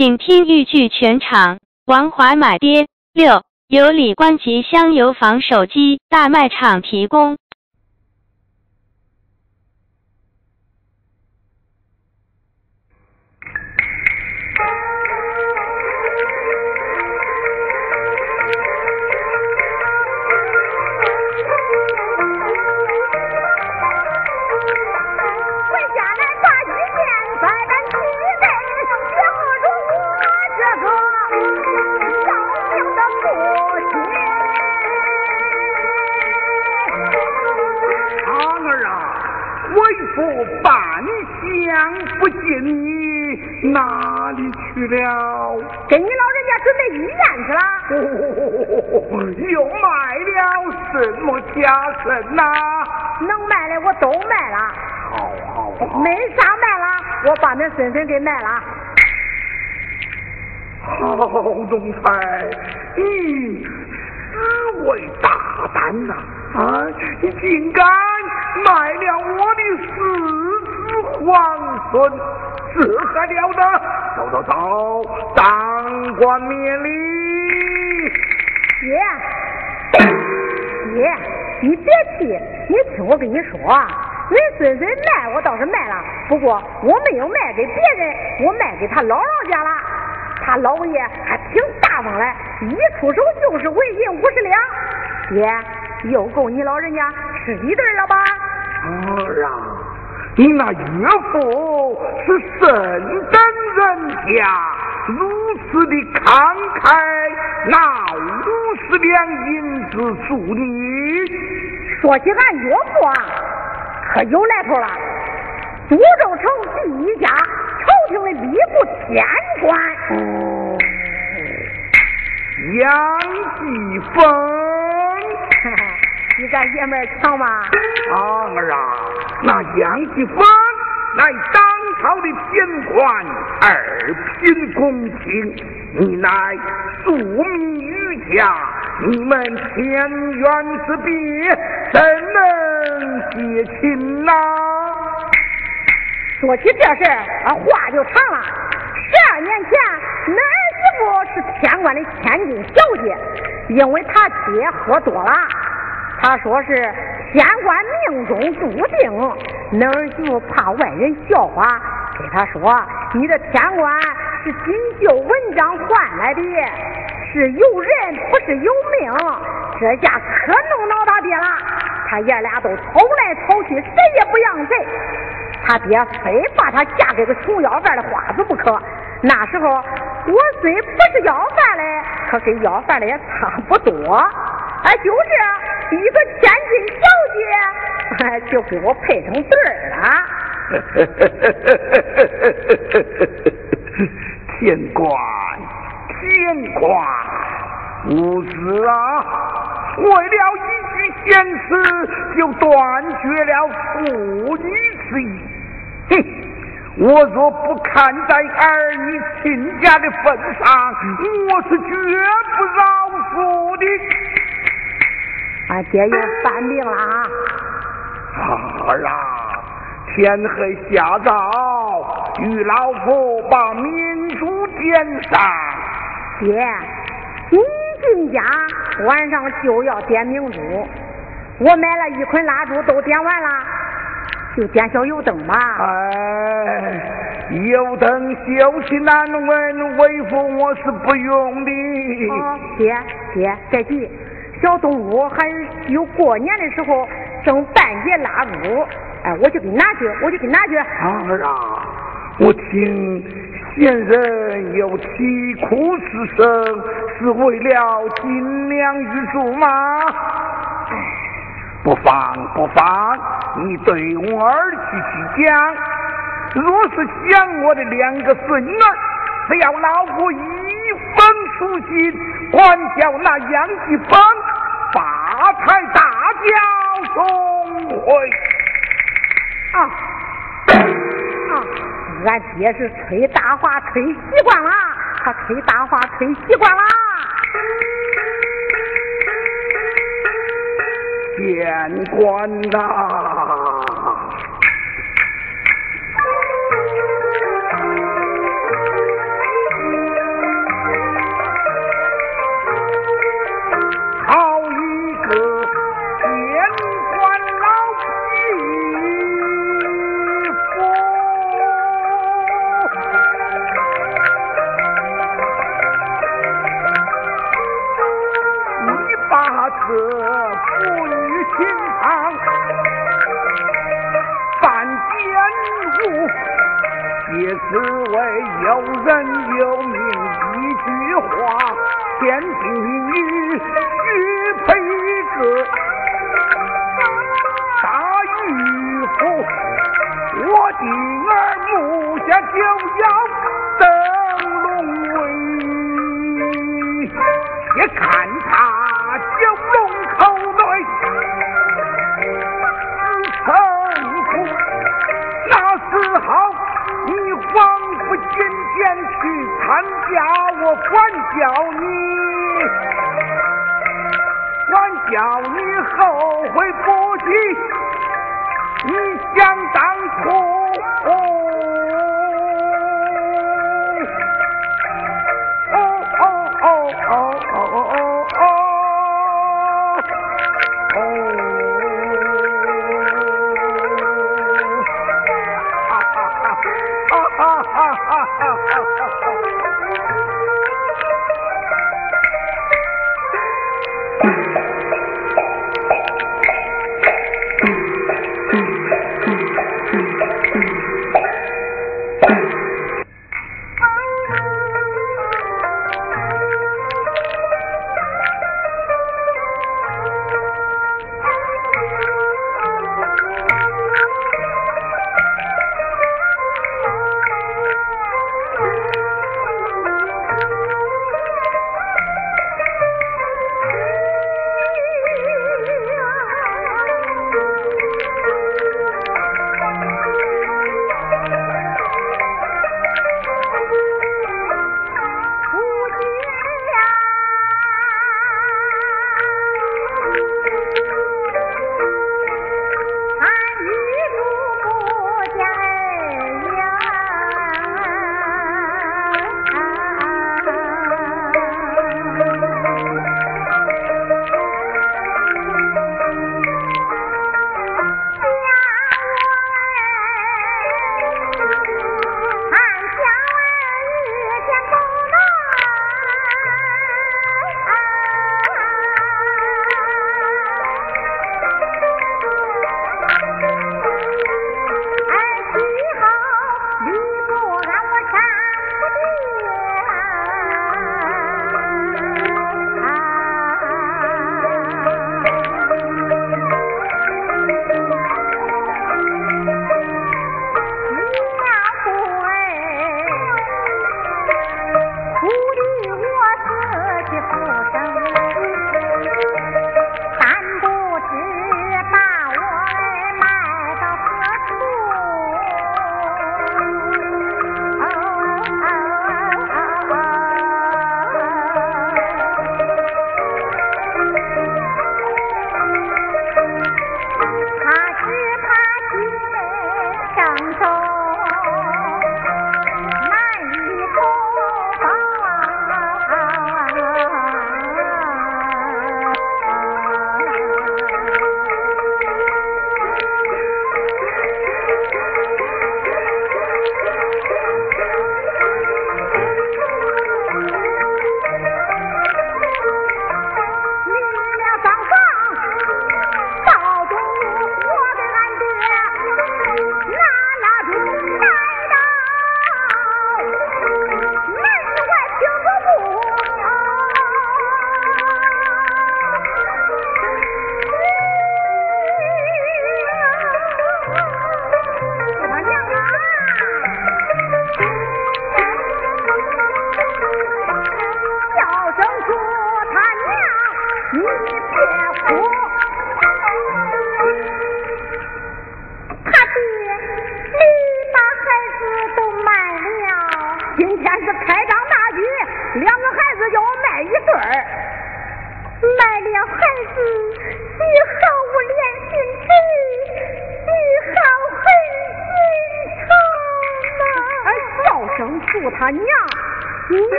请听豫剧全场。王华买爹六，由李官吉香油坊手机大卖场提供。哪里去了？给你老人家准备医院去了。哦，又卖了什么家什呐？能卖的我都卖了。好好好。没啥卖了，我把那孙孙给卖了。好，总裁，你实为大胆呐！啊，你竟敢卖了我的四子皇孙！这还了得！走走走，当官免礼。爹，爹，你别气，你听我跟你说，恁孙孙卖我倒是卖了，不过我没有卖给别人，我卖给他姥姥家了。他姥爷还挺大方嘞，一出手就是纹银五十两。爹，又够你老人家吃一顿了吧？儿啊！你那岳父是甚等人家，如此的慷慨，拿五十两银子助你。说起俺岳父啊，可有来头了。苏州城第一家朝廷的礼部天官，杨继峰。比咱爷们强吗？儿啊，那杨继芳乃当朝的偏官，二品公卿，你乃庶民渔家，你们天渊之别，怎能结亲呐？说起这事儿，话就长了。十二年前，恁儿媳妇是天官的千金小姐，因为他爹喝多了。他说是天官命中注定，恁儿媳妇怕外人笑话，给他说你的天官是锦绣文章换来的，是由人不是由命，这下可弄恼他爹了。他爷俩都吵来吵去，谁也不让谁。他爹非把他嫁给个穷要饭的花子不可。那时候我虽不是要饭的，可跟要饭的也差不多。哎，就这。一个千金小姐，就给我配成对儿了。天官，天官，无子啊！为了一句闲词，就断绝了父女之谊。哼！我若不看在儿女亲家的份上，我是绝不饶恕的。俺爹又犯病了啊！儿啊，天黑下早，与老夫把明珠点上。爹，你进家晚上就要点明珠，我买了一捆蜡烛，都点完了，就点小油灯吧。哎，油灯休息难闻，为父我是不用的。爹爹，别急。小动物还有过年的时候正半截蜡烛，哎，我就给你拿去，我就给你拿去。儿啊，我听先人有啼哭之声，是为了金粮玉柱吗？不妨不妨，你对我儿去去讲。若是想我的两个孙儿，只要老夫一分如今，管教那杨继芳。发财大轿送回啊啊！俺爹是吹大话吹习惯了，他吹大话吹习惯了。县官呐！此为有人有名一句话，天定与许配个大玉府，我的儿目下就要登龙位，也看管教你管教你后悔不及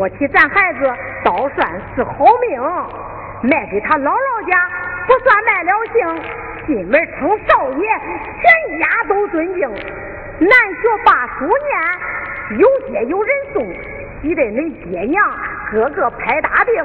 说起咱孩子，倒算是好命，卖给他姥姥家不算卖了性，进门称少爷，全家都尊敬。难学把书念，有爹有人送，急得恁爹娘个个拍大腚，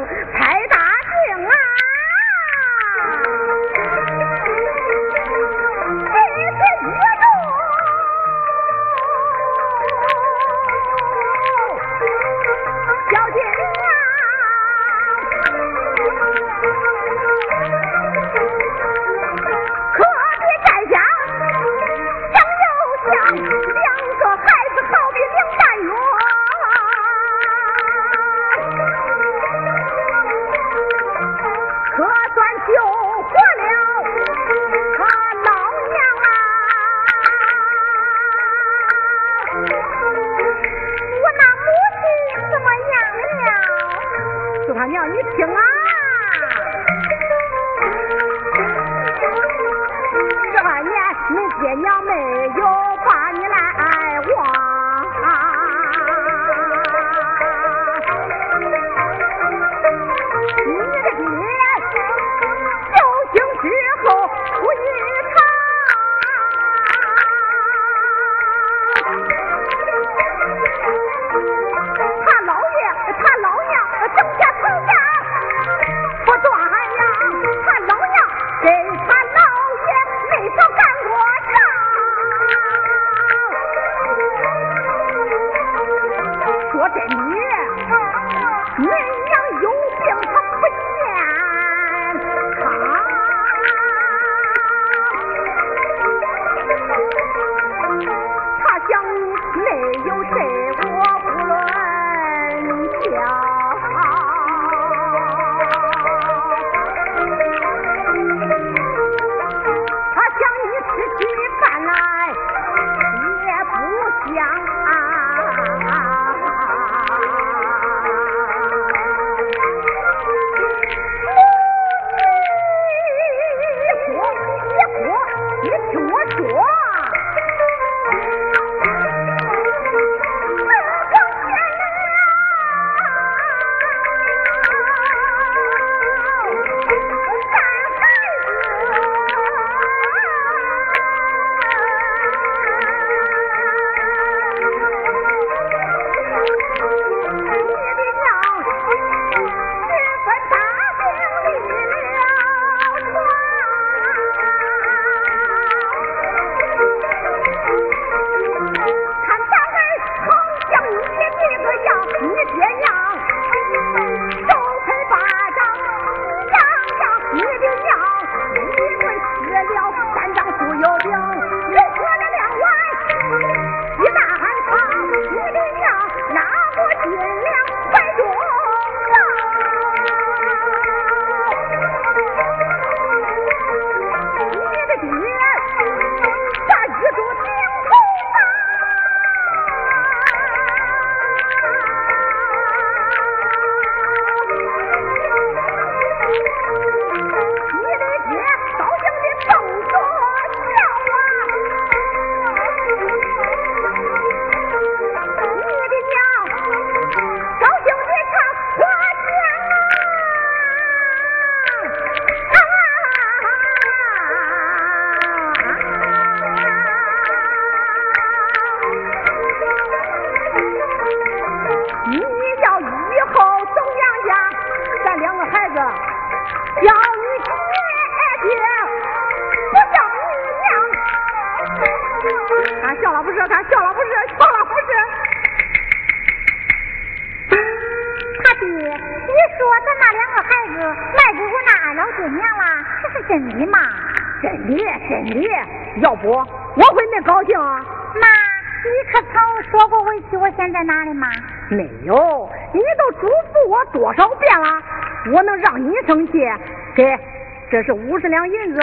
这是五十两银子，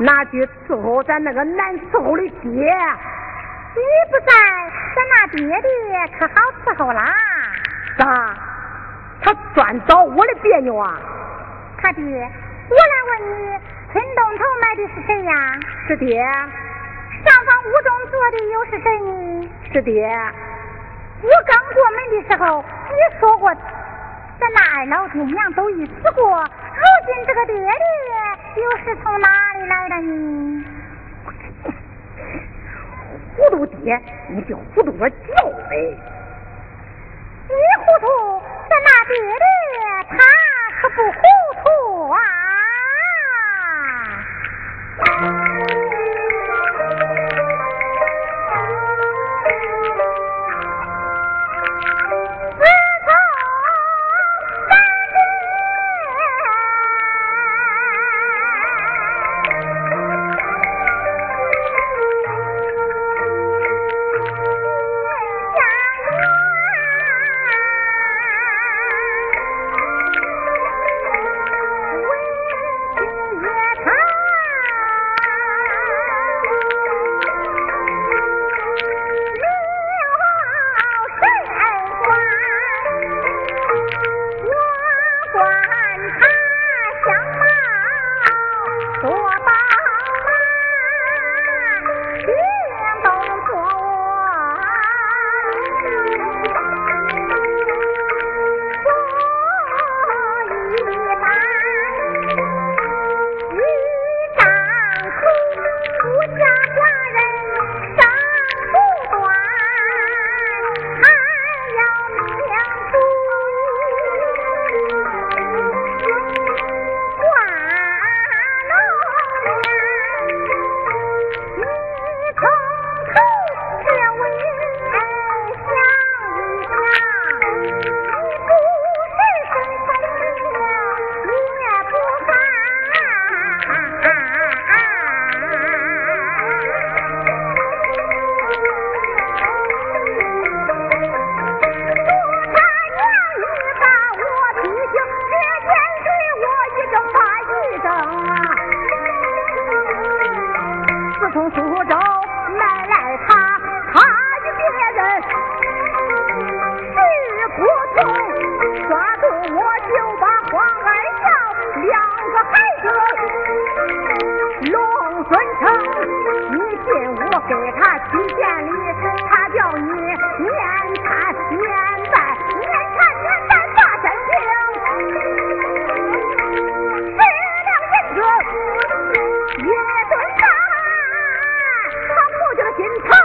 拿去伺候咱那个难伺候的爹。你不在，咱那爹爹可好伺候啦。咋？他专找我的别扭啊？他爹，我来问你，村东头买的是谁呀？是爹。上房屋中坐的又是谁呢？是爹。我刚过门的时候，你说过，咱那二老爹娘都已死过。如今这个爹爹又是从哪里来的呢？糊涂爹，你就糊涂个叫呗！你糊涂，咱那爹爹他可不糊涂啊！in time.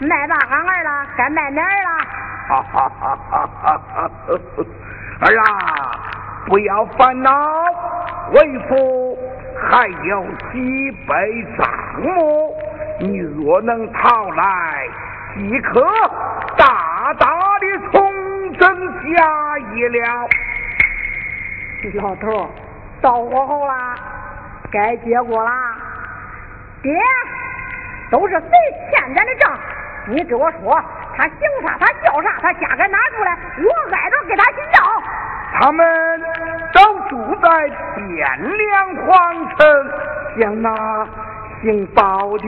卖大俺儿了，该卖哪儿了？哈哈哈哈哈哈！儿啊，不要烦恼，为父还有几杯账目，你若能讨来，即可大大的重整家业了。老头，到火候啦，该结果啦。爹，都是谁欠咱的账？你给我说，他姓啥？他叫啥？他家该拿出来，我挨着给他去要。他们都住在汴梁皇城，像那姓包的、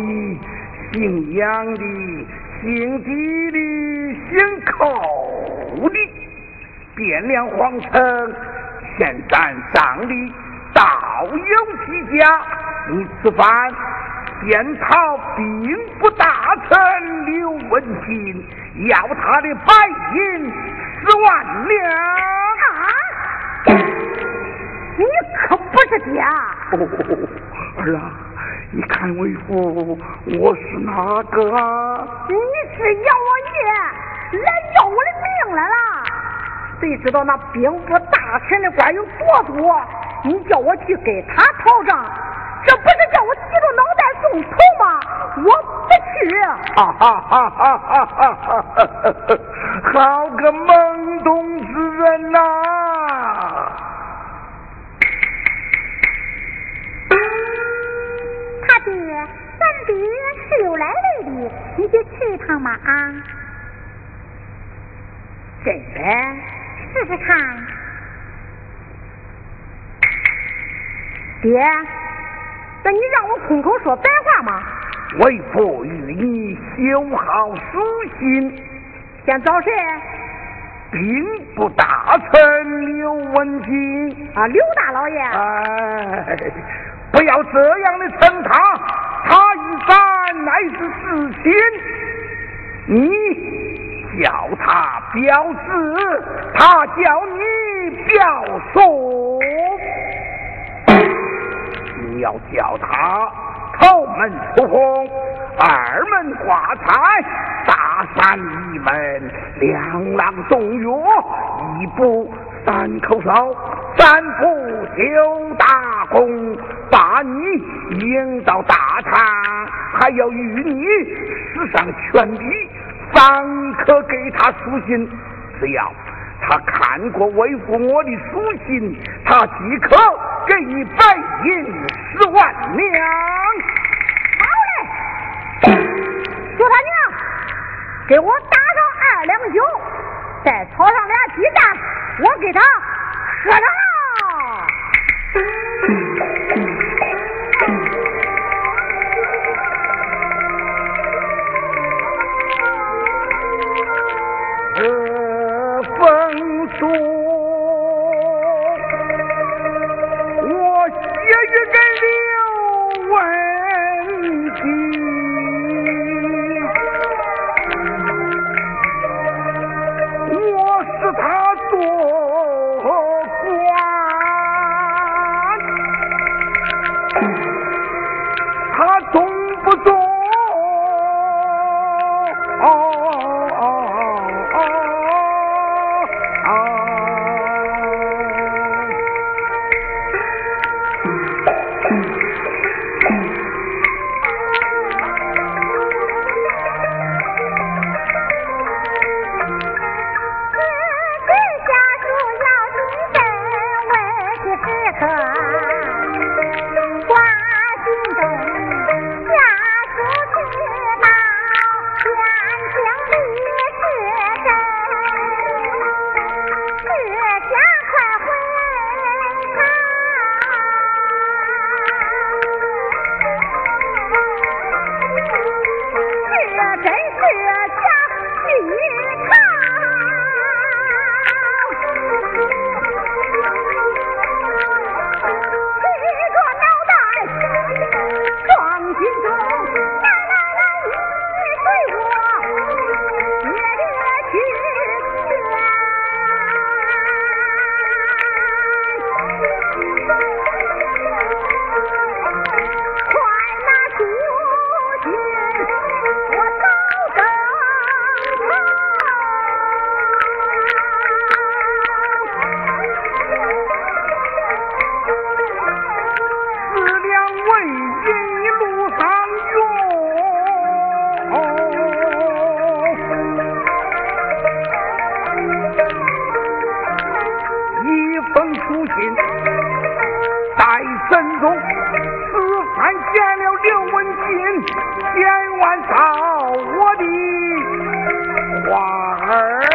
姓杨的、姓狄的、姓寇的。汴梁皇城现在上的道有几家，你吃饭先讨兵部大臣刘文静，要他的白银十万两。啊！你可不是爹！哦，儿啊，你看为父，我是哪个啊？你是杨王爷，来要我的命来了！谁知道那兵部大臣的官有多多？你叫我去给他讨账，这不是叫我急着脑你头吗？我不去。哈哈哈哈哈哈！好个懵懂之人呐、他爹，咱爹是有来历的，你就去一趟吧啊！真的？试试看。爹。那你让我空口说白话吗？为父与你修好书信，想找谁？兵部大臣刘文静啊，刘大老爷。哎，不要这样的称他，他一般乃是至亲。你叫他表子，他叫你表叔。要叫他头门出风，二门挂彩，大山一门，两郎中药，一步三口哨，三步九大功，把你迎到大堂，还要与你使上全力，方可给他书信。只要他看过为父我的书信，他即可给你白银十万两。好嘞，就他娘，给我打上二两酒，再炒上俩鸡蛋，我给他喝上晚照我的花儿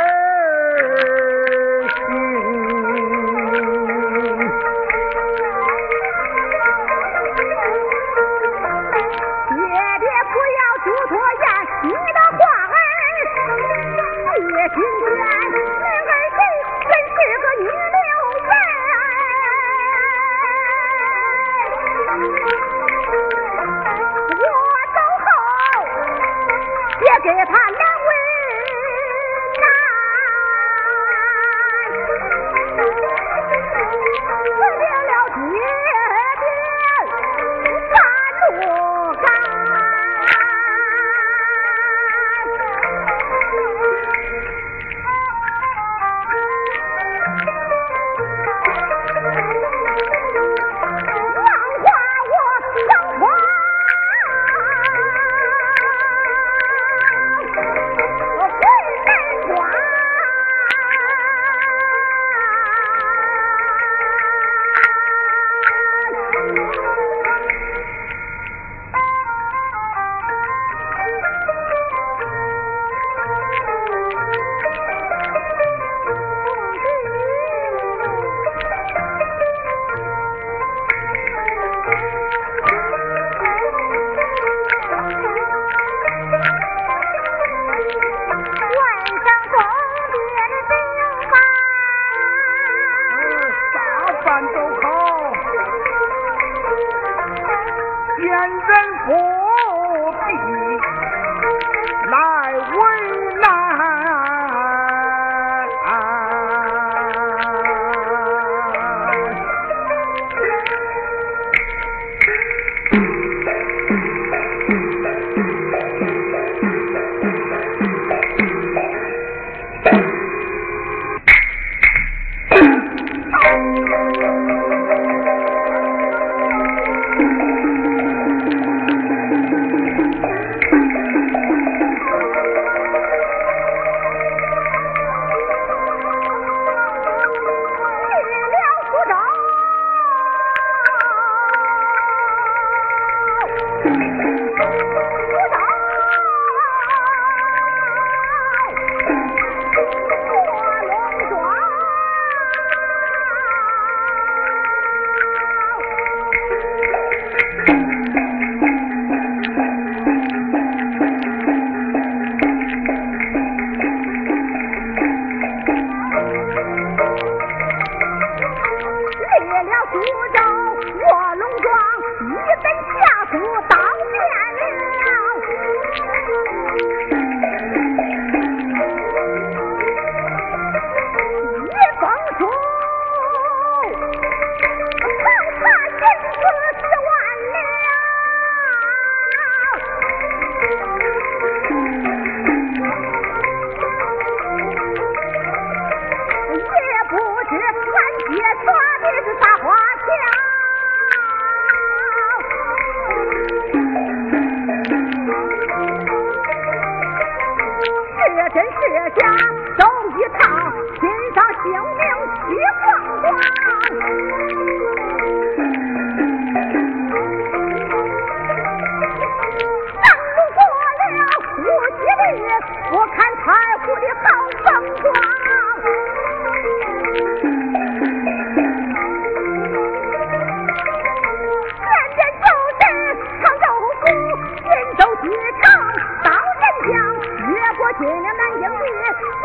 Thank you.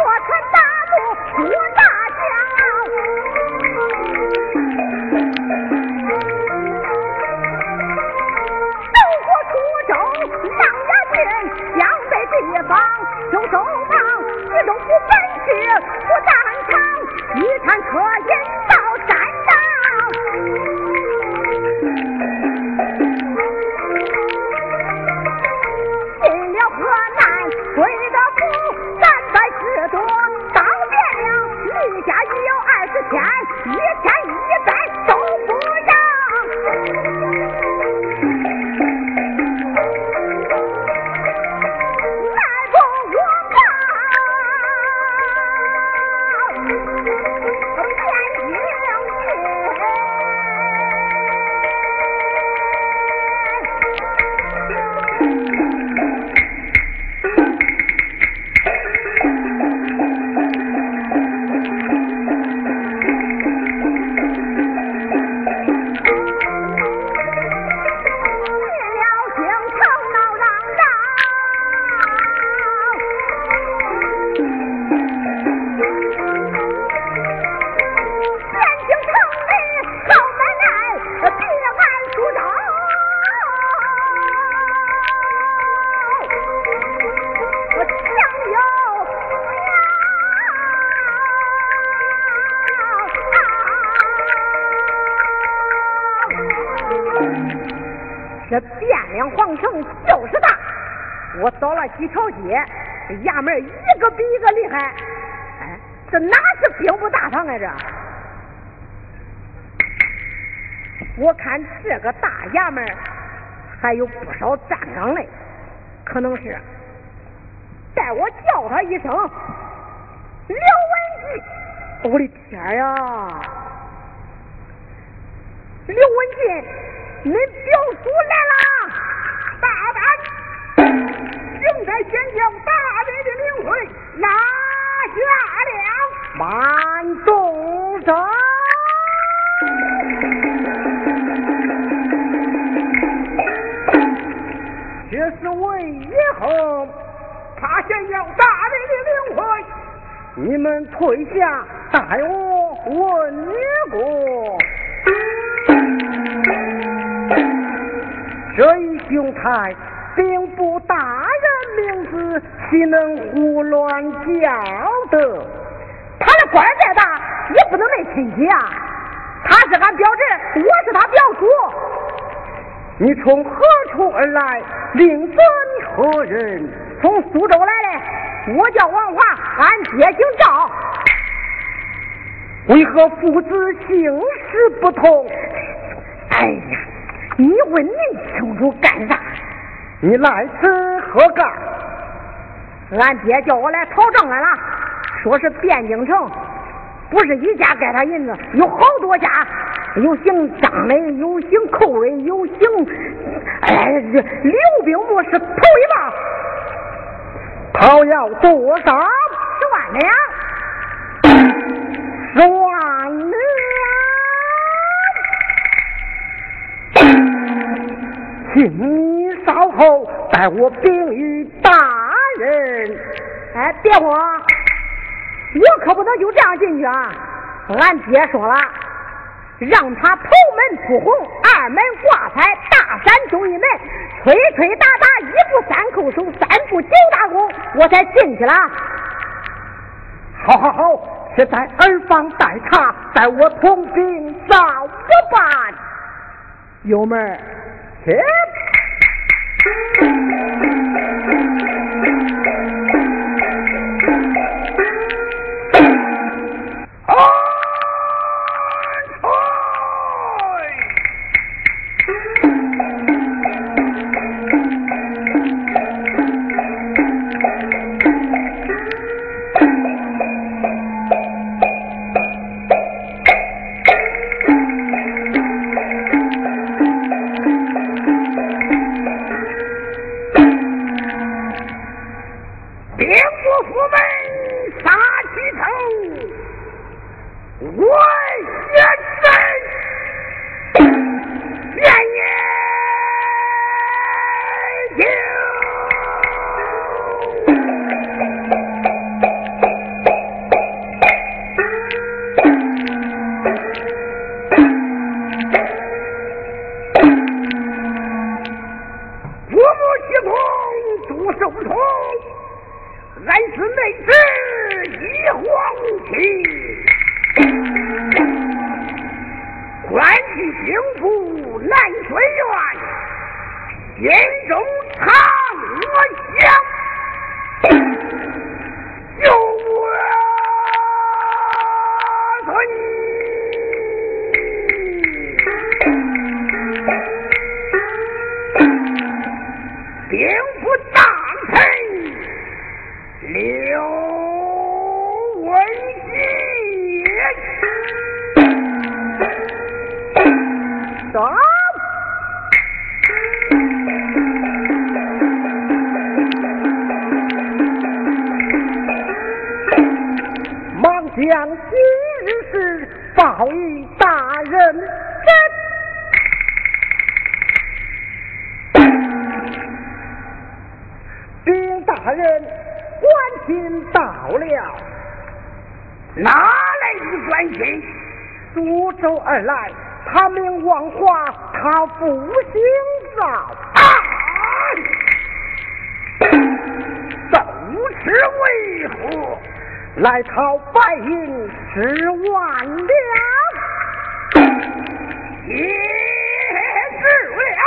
了几条街，这衙门一个比一个厉害。哎，这哪是兵部大堂啊？这，我看这个大衙门还有不少站岗嘞，可能是。待我叫他一声刘文静，我的天呀！刘文进，恁表了，慢动手。这是为以后，他先要大人的领会，你们退下，待我问一过。这一兄台，并不大人名字，岂能胡乱叫的？官再大，也不能没亲戚啊！他是俺表侄，我是他表叔。你从何处而来？令尊何人？从苏州来的，我叫王华，俺爹姓赵。为何父子姓氏不同？哎呀！你问恁清楚干啥？你来此何干？俺爹叫我来讨账来了，说是汴京城不是一家给他银子，有好多家，有姓张的，有姓寇的，有姓……哎，刘兵部是头一棒，他要多少？十万两，十万两。请你稍后待我禀与大人。哎，别慌，我可不能就这样进去啊！俺爹说了，让他头门出红，二门挂彩，大山中一门，吹吹打打，一步三叩首，三步九打功，我才进去了。好好好，是在耳房待茶，待我同兵早不办。友们。切！来讨白银十万两，也值了。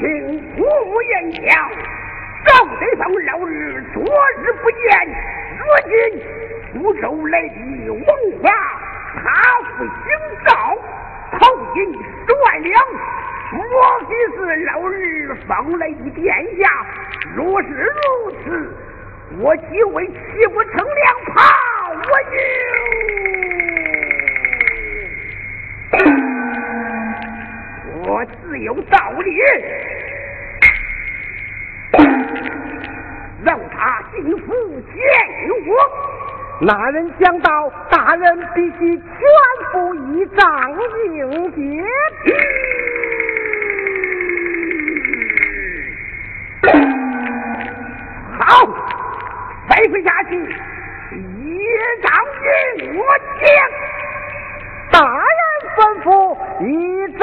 听胡言讲，赵德芳老儿昨日不见，如今苏州来的王华，他不姓赵，头银十万两。莫非是老儿方来的殿下，若是如此。我几位岂不成两炮？我就我自有道理。让他进府见我。那人讲道：“大人必须全部依仗应接。”吩咐下去，一仗应我将。大人吩咐，一仗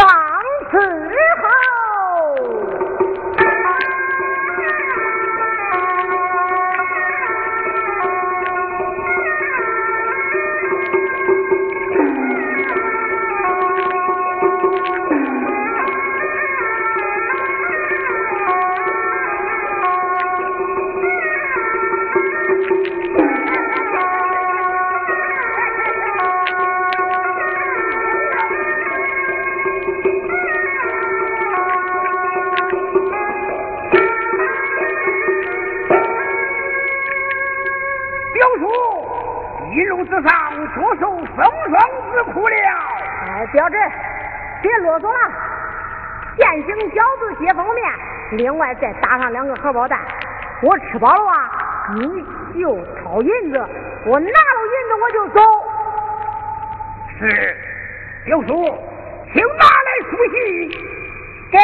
着受风霜之苦了。哎，表侄，别啰嗦了。现行饺子接方面，另外再打上两个荷包蛋。我吃饱了啊，你就掏银子，我拿了银子我就走。是，刘叔，请拿来书信。给。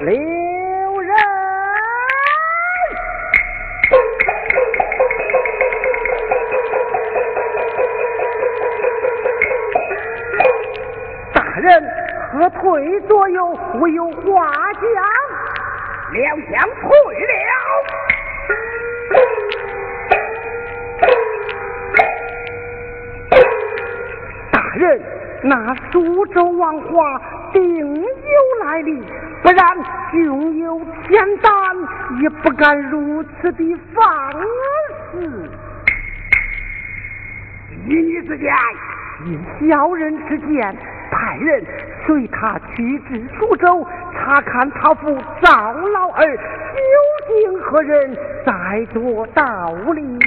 留人大人何退左右唯有花家两相退了。大人那苏州王华定有来历。不然胸有天胆，也不敢如此的放肆。依你之见，以小人之见，派人随他去至苏州，查看他父赵老二究竟何人，再做道理。